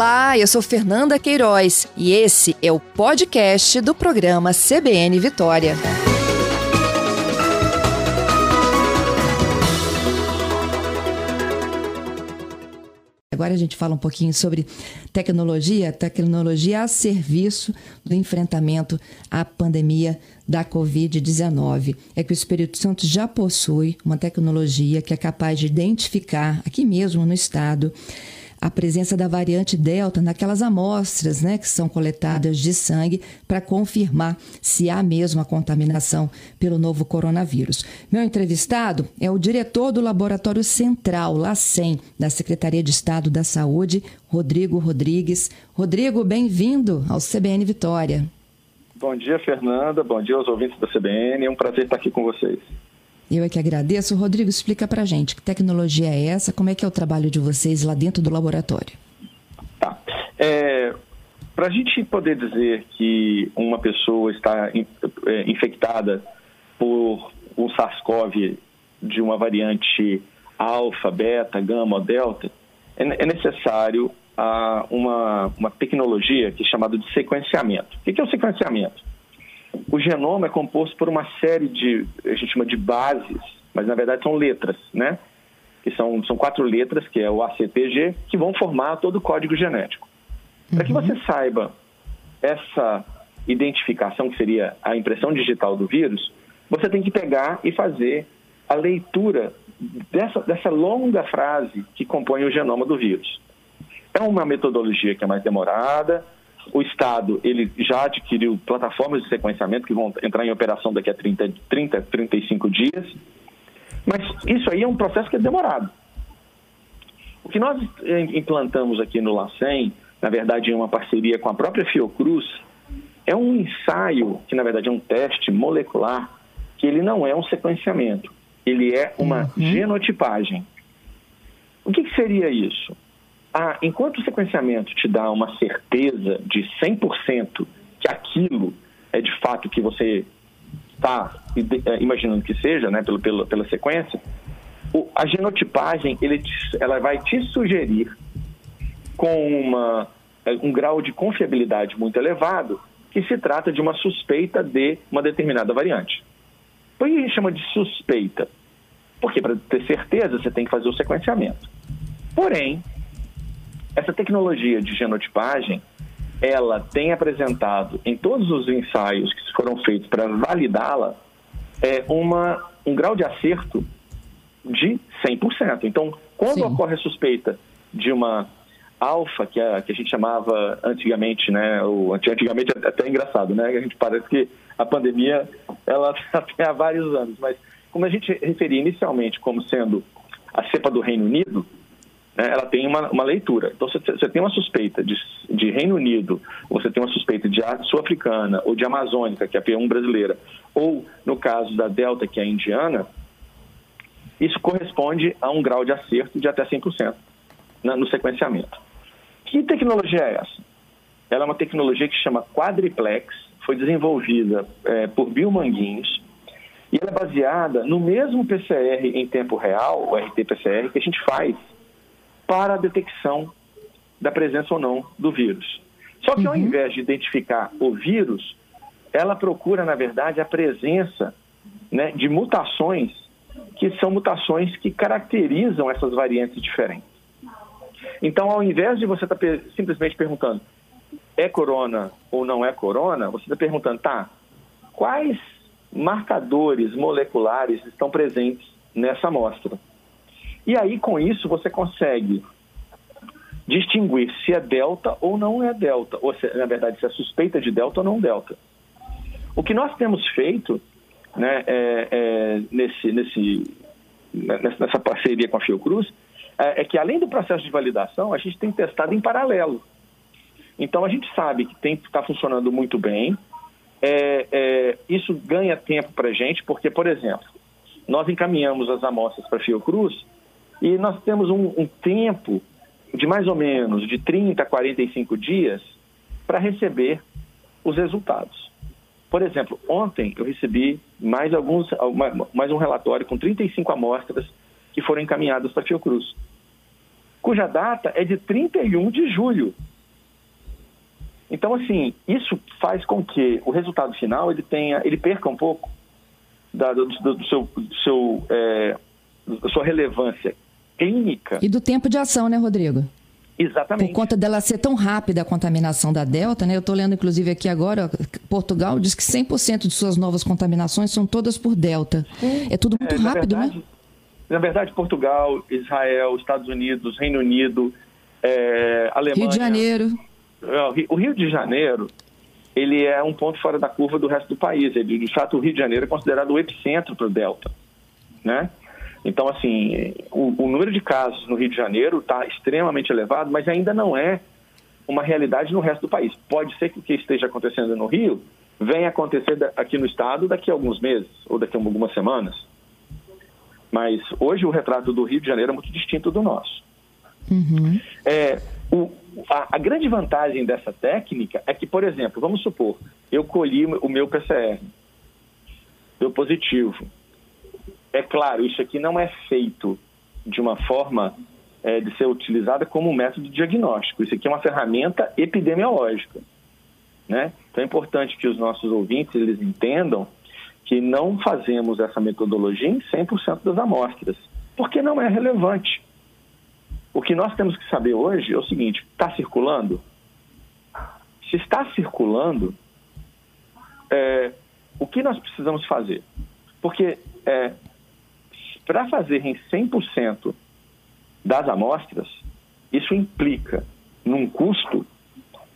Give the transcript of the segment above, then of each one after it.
Olá, eu sou Fernanda Queiroz e esse é o podcast do programa CBN Vitória. Agora a gente fala um pouquinho sobre tecnologia, tecnologia a serviço do enfrentamento à pandemia da Covid-19. É que o Espírito Santo já possui uma tecnologia que é capaz de identificar, aqui mesmo no estado, a presença da variante Delta naquelas amostras né, que são coletadas de sangue para confirmar se há mesmo a contaminação pelo novo coronavírus. Meu entrevistado é o diretor do Laboratório Central, LACEN, da Secretaria de Estado da Saúde, Rodrigo Rodrigues. Rodrigo, bem-vindo ao CBN Vitória. Bom dia, Fernanda. Bom dia aos ouvintes da CBN. É um prazer estar aqui com vocês. Eu é que agradeço. Rodrigo, explica para gente que tecnologia é essa, como é que é o trabalho de vocês lá dentro do laboratório? Tá. É, para a gente poder dizer que uma pessoa está é, infectada por um SARS-CoV de uma variante alfa, beta, gama ou delta, é, é necessário ah, uma, uma tecnologia que é chamada de sequenciamento. O que é o sequenciamento? O genoma é composto por uma série de, a gente chama de bases, mas na verdade são letras, né? Que são, são quatro letras, que é o ACTG, que vão formar todo o código genético. Uhum. Para que você saiba essa identificação, que seria a impressão digital do vírus, você tem que pegar e fazer a leitura dessa, dessa longa frase que compõe o genoma do vírus. É uma metodologia que é mais demorada, o Estado ele já adquiriu plataformas de sequenciamento que vão entrar em operação daqui a 30, 30 35 dias. Mas isso aí é um processo que é demorado. O que nós implantamos aqui no LACEN, na verdade em uma parceria com a própria Fiocruz, é um ensaio, que na verdade é um teste molecular, que ele não é um sequenciamento, ele é uma uhum. genotipagem. O que, que seria isso? Ah, enquanto o sequenciamento te dá uma certeza de 100% que aquilo é de fato que você está é, imaginando que seja, né, pelo, pela, pela sequência, o, a genotipagem ele, ela vai te sugerir com uma, é, um grau de confiabilidade muito elevado que se trata de uma suspeita de uma determinada variante. Por que a gente chama de suspeita? Porque para ter certeza você tem que fazer o sequenciamento. Porém, essa tecnologia de genotipagem, ela tem apresentado em todos os ensaios que foram feitos para validá-la é uma, um grau de acerto de 100%. Então, quando Sim. ocorre a suspeita de uma alfa, que a, que a gente chamava antigamente, né, o, antigamente é até engraçado, né, a gente parece que a pandemia, ela tem há vários anos, mas como a gente referia inicialmente como sendo a cepa do Reino Unido, né, ela tem uma, uma leitura. Então, você, você tem uma suspeita de, de Reino Unido, você tem uma suspeita de sul-africana ou de amazônica, que é a P1 brasileira, ou no caso da Delta, que é a indiana, isso corresponde a um grau de acerto de até 100% né, no sequenciamento. Que tecnologia é essa? Ela é uma tecnologia que se chama Quadriplex, foi desenvolvida é, por Bill Manguinhos, e ela é baseada no mesmo PCR em tempo real, o RT-PCR, que a gente faz para a detecção da presença ou não do vírus. Só que ao uhum. invés de identificar o vírus, ela procura, na verdade, a presença né, de mutações que são mutações que caracterizam essas variantes diferentes. Então, ao invés de você estar tá simplesmente perguntando é corona ou não é corona, você está perguntando, tá, quais marcadores moleculares estão presentes nessa amostra? E aí, com isso, você consegue distinguir se é delta ou não é delta, ou se, na verdade, se é suspeita de delta ou não delta. O que nós temos feito né, é, é, nesse, nesse, nessa parceria com a Fiocruz é, é, que, além do processo de validação, a gente tem testado em paralelo. Então, a gente sabe que está funcionando muito bem, é, é, isso ganha tempo para a gente, porque, por exemplo, nós encaminhamos as amostras para a Fiocruz e nós temos um, um tempo de mais ou menos de 30 a 45 dias para receber os resultados. Por exemplo, ontem eu recebi mais, alguns, mais um relatório com 35 amostras que foram encaminhadas para a Fiocruz, cuja data é de 31 de julho. Então, assim, isso faz com que o resultado final ele tenha, ele perca um pouco da, do, do, seu, do seu, é, da sua relevância clínica. E do tempo de ação, né, Rodrigo? Exatamente. Por conta dela ser tão rápida a contaminação da Delta, né? Eu estou lendo, inclusive, aqui agora, Portugal diz que 100% de suas novas contaminações são todas por Delta. Sim. É tudo muito é, rápido, verdade, né? Na verdade, Portugal, Israel, Estados Unidos, Reino Unido, é, Alemanha... Rio de Janeiro. É, o Rio de Janeiro, ele é um ponto fora da curva do resto do país. Ele, de fato, o Rio de Janeiro é considerado o epicentro para o Delta, né? Então, assim, o, o, número de casos no Rio de Janeiro está extremamente elevado, mas ainda não é uma realidade no resto do país. Pode ser que o que esteja acontecendo no Rio venha acontecer aqui no estado daqui a alguns meses ou daqui a algumas semanas. Mas hoje o retrato do Rio de Janeiro é muito distinto do nosso. Uhum. É, o, a, a, grande vantagem dessa técnica é que, por exemplo, vamos supor, eu colhi o meu PCR, deu positivo. É claro, isso aqui não é feito de uma forma é, de ser utilizada como um método diagnóstico. Isso aqui é uma ferramenta epidemiológica. Né? Então é importante que os nossos ouvintes eles entendam que não fazemos essa metodologia em 100% das amostras, porque não é relevante. O que nós temos que saber hoje é o seguinte: está circulando? Se está circulando, é, o que nós precisamos fazer? Porque é, para fazer em 100% das amostras, isso implica num custo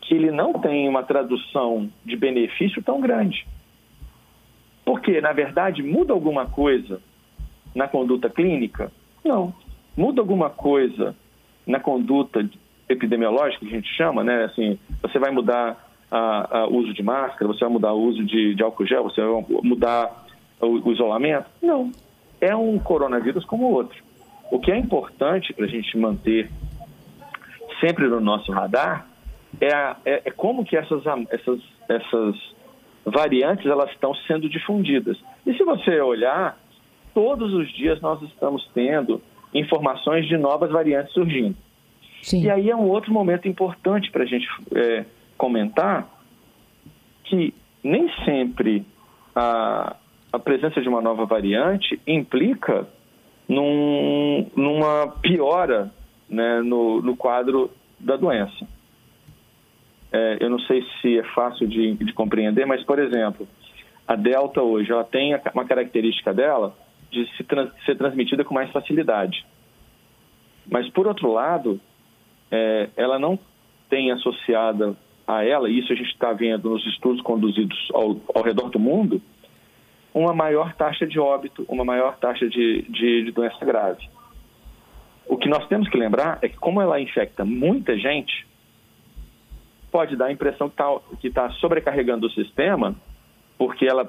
que ele não tem uma tradução de benefício tão grande. Porque, na verdade, muda alguma coisa na conduta clínica? Não. Muda alguma coisa na conduta epidemiológica, que a gente chama, né? Assim, você vai mudar o uso de máscara, você vai mudar o uso de, de álcool gel, você vai mudar o, o isolamento? Não é um coronavírus como outro. O que é importante para a gente manter sempre no nosso radar é, a, é, é, como que essas, essas, essas variantes elas estão sendo difundidas. E se você olhar, todos os dias nós estamos tendo informações de novas variantes surgindo. Sim. E aí é um outro momento importante para a gente é, comentar que nem sempre a, a presença de uma nova variante implica num, numa piora né, no, no quadro da doença. É, eu não sei se é fácil de, de, compreender, mas, por exemplo, a Delta hoje ela tem uma característica dela de se trans, ser transmitida com mais facilidade. Mas, por outro lado, é, ela não tem associada a ela, e isso a gente está vendo nos estudos conduzidos ao, ao redor do mundo, uma maior taxa de óbito, uma maior taxa de, de, de doença grave. O que nós temos que lembrar é que, como ela infecta muita gente, pode dar a impressão que está tá sobrecarregando o sistema, porque ela,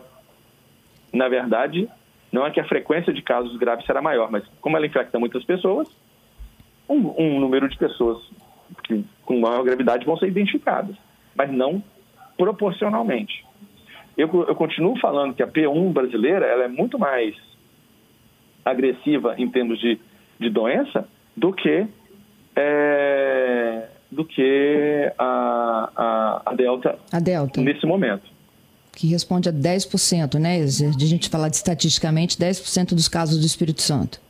na verdade, não é que a frequência de casos graves será maior, mas como ela infecta muitas pessoas, um, um número de pessoas que, com maior gravidade vão ser identificadas, mas não proporcionalmente. Eu, eu continuo falando que a P1 brasileira ela é muito mais agressiva em termos de, de doença do que é, do que a, a, a, Delta a Delta nesse momento. Que responde a 10%, né, de a gente falar de estatisticamente, 10% dos casos do Espírito Santo.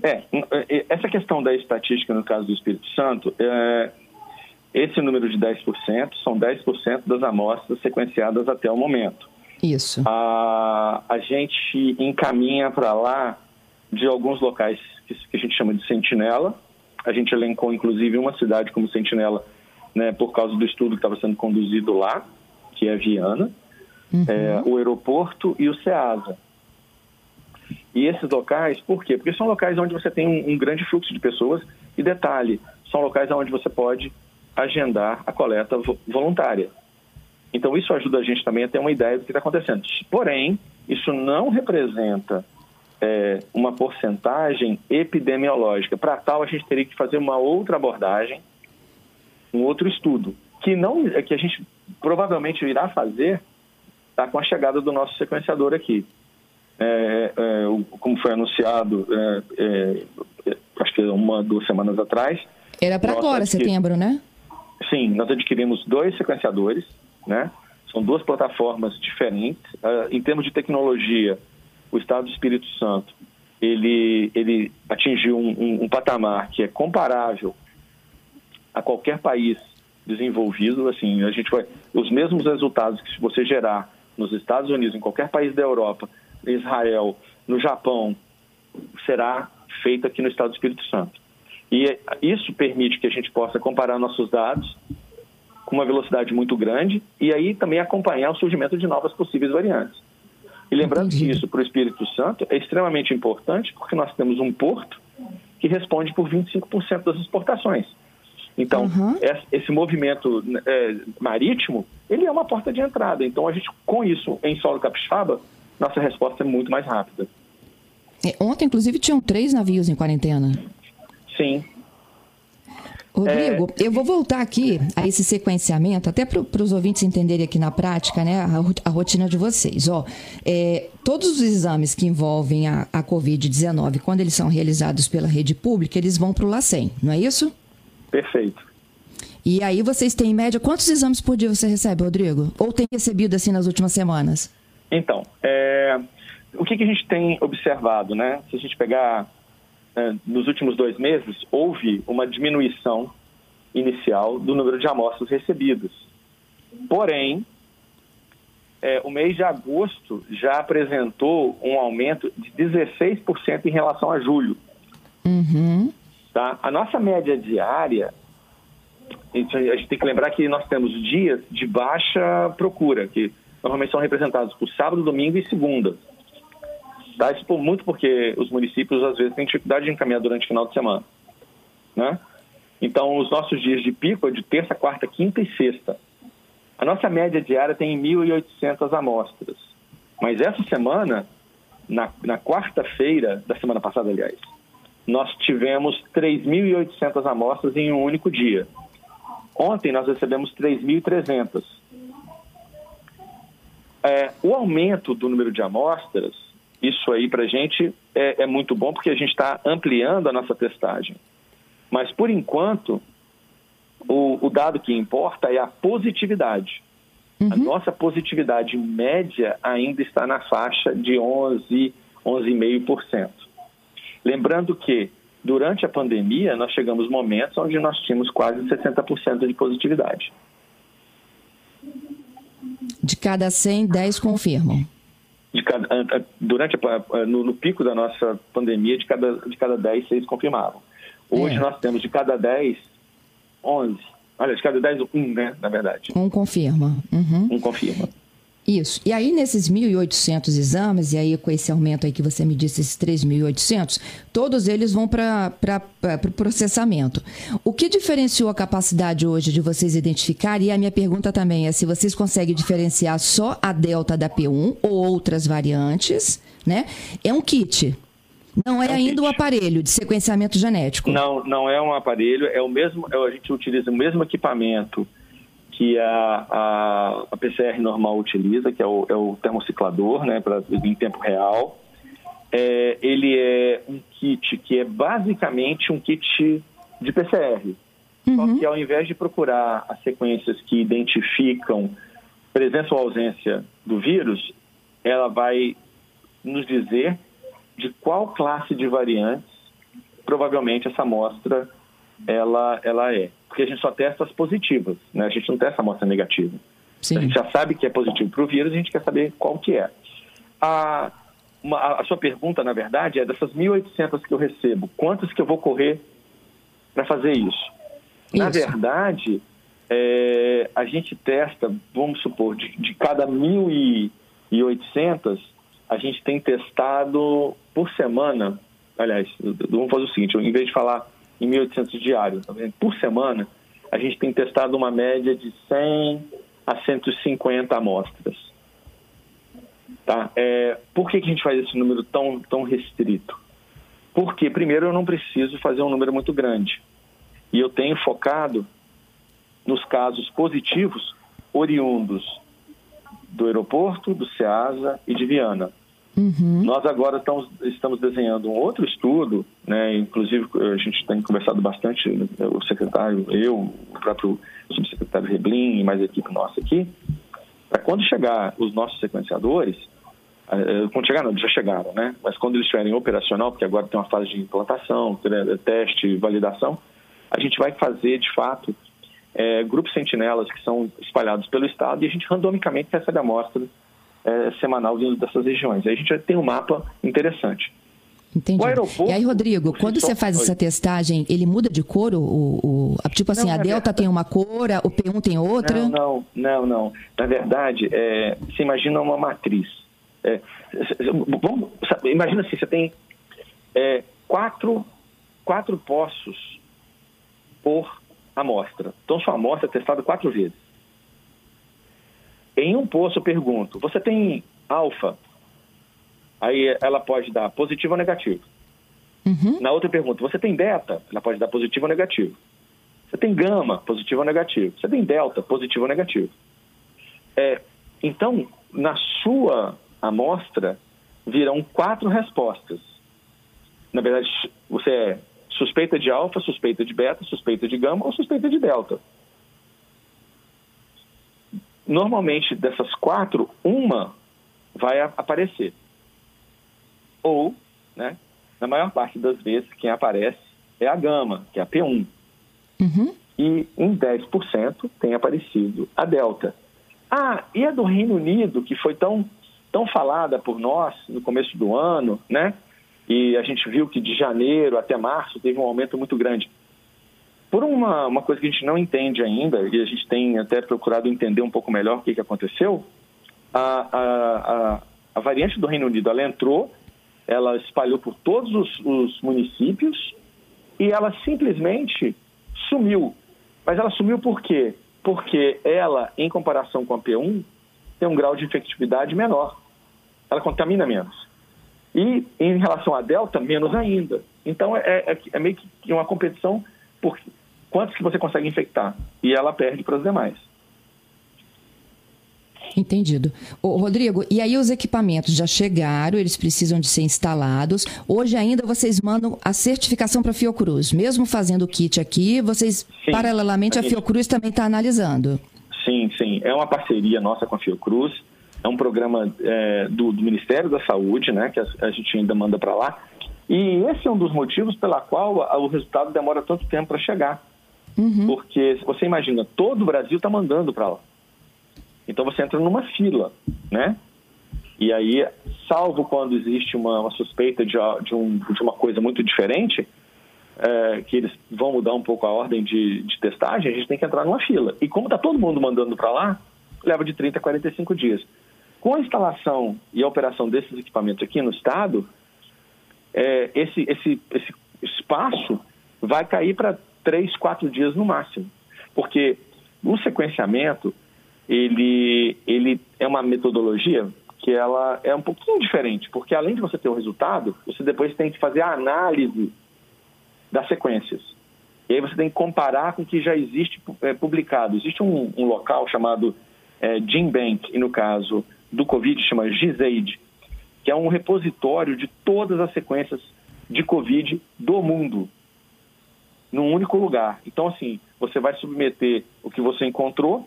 É, essa questão da estatística no caso do Espírito Santo, é, esse número de 10% são 10% das amostras sequenciadas até o momento. Isso. A, a gente encaminha para lá de alguns locais que, que, a gente chama de sentinela. A gente elencou, inclusive, uma cidade como sentinela né, por causa do estudo que estava sendo conduzido lá, que é Viana, uhum. é, o aeroporto e o SEASA. E esses locais, por quê? Porque são locais onde você tem um, um grande fluxo de pessoas e, detalhe, são locais onde você pode agendar a coleta voluntária. Então, isso ajuda a gente também a ter uma ideia do que está acontecendo. Porém, isso não representa é, uma porcentagem epidemiológica. Para tal, a gente teria que fazer uma outra abordagem, um outro estudo, que, não, é que a gente provavelmente irá fazer tá, com a chegada do nosso sequenciador aqui. É, é, como foi anunciado, é, é, acho que uma, duas semanas atrás. Era para agora, setembro, né? sim, nós adquirimos dois sequenciadores, né? São duas plataformas diferentes. Uh, em termos de tecnologia, o Estado do Espírito Santo ele, ele atingiu um, um, um patamar que é comparável a qualquer país desenvolvido. Assim, a gente vai os mesmos resultados que se você gerar nos Estados Unidos, em qualquer país da Europa, Israel, no Japão, será feito aqui no Estado do Espírito Santo. E isso permite que a gente possa comparar nossos dados com uma velocidade muito grande e aí também acompanhar o surgimento de novas possíveis variantes. E lembrando que isso para o Espírito Santo é extremamente importante porque nós temos um porto que responde por 25% das exportações. Então, uhum. esse movimento é, marítimo, ele é uma porta de entrada. Então, a gente, com isso, em solo capixaba, nossa resposta é muito mais rápida. É, ontem, inclusive, tinham três navios em quarentena. Sim. Rodrigo, é... eu vou voltar aqui a esse sequenciamento, até para os ouvintes entenderem aqui na prática, né, a, a rotina de vocês. Ó, é, todos os exames que envolvem a, a Covid-19, quando eles são realizados pela rede pública, eles vão para o LACEN, não é isso? Perfeito. E aí vocês têm, em média, quantos exames por dia você recebe, Rodrigo? Ou tem recebido assim nas últimas semanas? Então, é, o que, que, a gente tem observado, né? Se a gente pegar nos últimos dois meses, houve uma diminuição inicial do número de amostras recebidas. Porém, é, o mês de agosto já apresentou um aumento de 16% em relação a julho. Uhum. Tá? A nossa média diária, a gente tem que lembrar que nós temos dias de baixa procura, que normalmente são representados por sábado, domingo e segunda. Tá? Isso muito porque os municípios às vezes têm dificuldade de encaminhar durante o final de semana. Né? Então, os nossos dias de pico é de terça, quarta, quinta e sexta. A nossa média diária tem 1.800 amostras. Mas essa semana, na, na quarta-feira da semana passada, aliás, nós tivemos 3.800 amostras em um único dia. Ontem nós recebemos 3.300. É, o aumento do número de amostras, isso aí para a gente é, é, muito bom porque a gente está ampliando a nossa testagem. Mas por enquanto, o, o dado que importa é a positividade. Uhum. A nossa positividade média ainda está na faixa de 11, 11,5%. Lembrando que, durante a pandemia, nós chegamos momentos onde nós tínhamos quase 60% de positividade. De cada 100, 10 confirmam. Cada, durante a, no, no, pico da nossa pandemia, de cada, de cada 10, 6 confirmavam. Hoje é. nós temos de cada 10, 11. Olha, de cada 10, um, né, na verdade. Um confirma. Uhum. Um confirma. Isso. E aí, nesses 1.800 exames, e aí com esse aumento aí que você me disse, esses 3.800, todos eles vão para o pro processamento. O que diferenciou a capacidade hoje de vocês identificar? E a minha pergunta também é se vocês conseguem diferenciar só a delta da P1 ou outras variantes, né? É um kit. Não é, é um ainda o um aparelho de sequenciamento genético. Não, não é um aparelho, é o mesmo, é, a gente utiliza o mesmo equipamento que a, a, a, PCR normal utiliza, que é o, é o termociclador, né, pra, em tempo real. É, ele é um kit que é basicamente um kit de PCR. Uhum. Só que ao invés de procurar as sequências que identificam presença ou ausência do vírus, ela vai nos dizer de qual classe de variantes provavelmente essa amostra ela, ela é porque a gente só testa as positivas, né? A gente não testa a amostra negativa. Sim. A gente já sabe que é positivo para o vírus, a gente quer saber qual que é. A, uma, a sua pergunta, na verdade, é dessas 1.800 que eu recebo, quantas que eu vou correr para fazer isso? isso? Na verdade, é, a gente testa, vamos supor, de, de cada 1.800, a gente tem testado por semana, aliás, vamos fazer o seguinte, em vez de falar em 1.800 diários. Tá Por semana, a gente tem testado uma média de 100 a 150 amostras. Tá? É, por que, que a gente faz esse número tão, tão restrito? Porque, primeiro, eu não preciso fazer um número muito grande. E eu tenho focado nos casos positivos oriundos do aeroporto, do SEASA e de Viana. Uhum. Nós agora estamos, estamos desenhando um outro estudo, né, inclusive a gente tem conversado bastante, o secretário, eu, o próprio subsecretário Reblin e mais a equipe nossa aqui, para quando chegar os nossos sequenciadores, eh, eh, quando chegar não, já chegaram, né? Mas quando eles estiverem operacional, porque agora tem uma fase de implantação, teste, validação, a gente vai fazer de fato é, grupos sentinelas que são espalhados pelo estado e a gente randomicamente recebe amostras é, semanal vindo dessas regiões. Aí a gente já tem um mapa interessante. Entendi. e aí, Rodrigo, quando você faz essa testagem, ele muda de cor? O, o, o tipo assim, não, a Delta verdade... tem uma cor, o P1 tem outra? Não, não, não. não. Na verdade, é, você imagina uma matriz. É, vamos, imagina assim, você tem é, quatro, quatro poços por amostra. Então, sua amostra é testada quatro vezes. Em um poço eu pergunto, você tem alfa? Aí ela pode dar positivo ou negativo. Uhum. Na outra pergunta, você tem beta? Ela pode dar positivo ou negativo. Você tem gama, positivo ou negativo. Você tem delta, positivo ou negativo. É, então, na sua amostra, virão quatro respostas. Na verdade, você é suspeita de alfa, suspeita de beta, suspeita de gama ou suspeita de delta. Normalmente, dessas quatro, uma vai aparecer. Ou, né, na maior parte das vezes, quem aparece é a gama, que é a P1. Uhum. E em 10% tem aparecido a delta. Ah, e a do Reino Unido, que foi tão, tão falada por nós no começo do ano, né? E a gente viu que de janeiro até março teve um aumento muito grande. Por uma, uma coisa que a gente não entende ainda, e a gente tem até procurado entender um pouco melhor o que, que aconteceu, a, a, a, a variante do Reino Unido, ela entrou, ela espalhou por todos os, os municípios e ela simplesmente sumiu. Mas ela sumiu por quê? Porque ela, em comparação com a P1, tem um grau de infectividade menor. Ela contamina menos. E em relação à Delta, menos ainda. Então é, é, é meio que uma competição por, quantos que você consegue infectar e ela perde para os demais. Entendido. Ô, Rodrigo, e aí os equipamentos já chegaram, eles precisam de ser instalados. Hoje ainda vocês mandam a certificação para a Fiocruz. Mesmo fazendo o kit aqui, vocês, sim, paralelamente, a, gente... a Fiocruz também está analisando. Sim, sim. É uma parceria nossa com a Fiocruz. É um programa é, do, do, Ministério da Saúde, né, que a, a gente ainda manda para lá. E esse é um dos motivos pela qual o resultado demora tanto tempo para chegar. Uhum. Porque você imagina, todo o Brasil está mandando para lá. Então você entra numa fila, né? E aí, salvo quando existe uma, uma suspeita de, de, um, de, uma coisa muito diferente, é, que eles vão mudar um pouco a ordem de, de testagem, a gente tem que entrar numa fila. E como está todo mundo mandando para lá, leva de 30 a 45 dias. Com a instalação e a operação desses equipamentos aqui no estado, é, esse, esse, esse espaço vai cair para três, quatro dias no máximo. Porque o sequenciamento, ele, ele é uma metodologia que ela é um pouquinho diferente, porque além de você ter o resultado, você depois tem que fazer a análise das sequências. E aí você tem que comparar com o que já existe é, publicado. Existe um, um local chamado é, e no caso do Covid chama GISAID, que é um repositório de todas as sequências de Covid do mundo num único lugar. Então, assim, você vai submeter o que você encontrou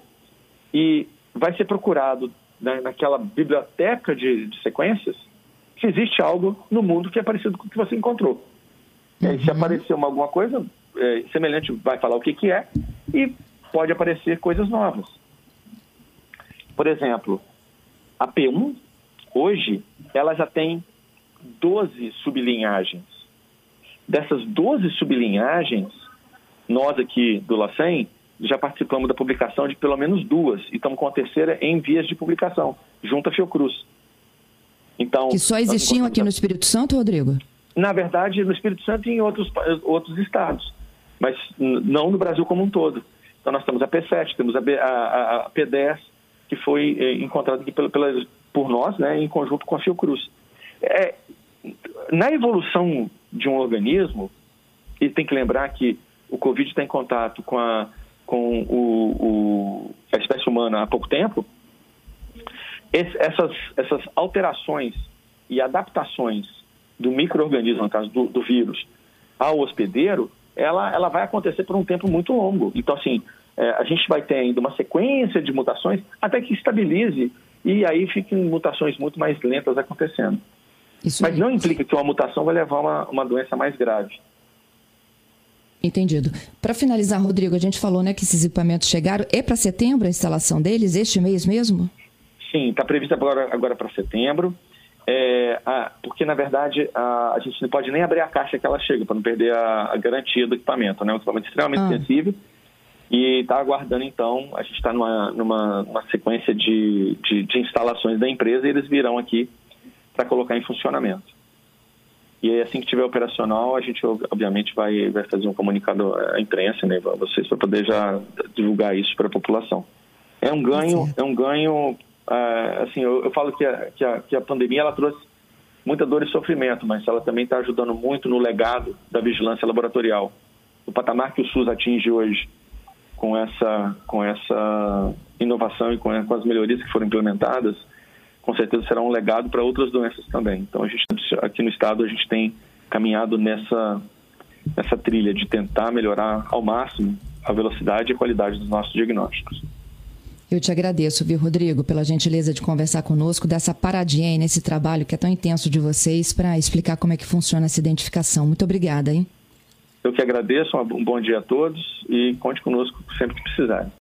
e vai ser procurado né, naquela biblioteca de, de, sequências se existe algo no mundo que é parecido com o que você encontrou. Uhum. Aí, se uhum. aparecer uma, alguma coisa é, semelhante, vai falar o que, que é e pode aparecer coisas novas. Por exemplo, a P1, hoje, ela já tem 12 sublinhagens Dessas 12 sublinhagens, nós aqui do LACEN já participamos da publicação de pelo menos duas e estamos com a terceira em vias de publicação, junto à Fiocruz. Então, que só existiam aqui no Espírito Santo, Rodrigo? Na verdade, no Espírito Santo e em outros, outros estados, mas não no Brasil como um todo. Então, nós temos a P7, temos a, B, a, a P10, que foi eh, encontrada aqui pela, pela, por nós, né, em conjunto com a Fiocruz. É, na evolução de um organismo, e tem que lembrar que o Covid está em contato com, a, com o, o, a espécie humana há pouco tempo, esse, essas, essas alterações e adaptações do microorganismo, no caso do, do vírus, ao hospedeiro, ela, ela vai acontecer por um tempo muito longo. Então, assim, é, a gente vai ter ainda uma sequência de mutações até que estabilize e aí fiquem mutações muito mais lentas acontecendo. Isso Mas não implica que uma mutação vai levar a uma, uma doença mais grave. Entendido. Para finalizar, Rodrigo, a gente falou né, que esses equipamentos chegaram. É para setembro a instalação deles, este mês mesmo? Sim, está prevista agora, agora para setembro. É, a, porque, na verdade, a, a, gente não pode nem abrir a caixa que ela chega, para não perder a, a, garantia do equipamento. Né? Um equipamento extremamente ah. sensível. E está aguardando, então, a gente está numa, numa, numa, sequência de, de, de instalações da empresa e eles virão aqui para colocar em funcionamento. E aí, assim que tiver operacional, a gente obviamente vai, vai fazer um comunicado à imprensa, né, a vocês, para poder já divulgar isso para a população. É um ganho, é um ganho, é, assim, eu, eu, falo que a, que, a, que a pandemia ela trouxe muita dor e sofrimento, mas ela também está ajudando muito no legado da vigilância laboratorial. O patamar que o SUS atinge hoje com essa, com essa inovação e com, com as melhorias que foram implementadas, com certeza será um legado para outras doenças também. Então, a gente, aqui no estado, a gente tem caminhado nessa, nessa trilha de tentar melhorar ao máximo a velocidade e a qualidade dos nossos diagnósticos. Eu te agradeço, viu, Rodrigo, pela gentileza de conversar conosco, dessa paradinha aí nesse trabalho que é tão intenso de vocês para explicar como é que funciona essa identificação. Muito obrigada, hein? Eu que agradeço, um bom dia a todos e conte conosco sempre que precisarem.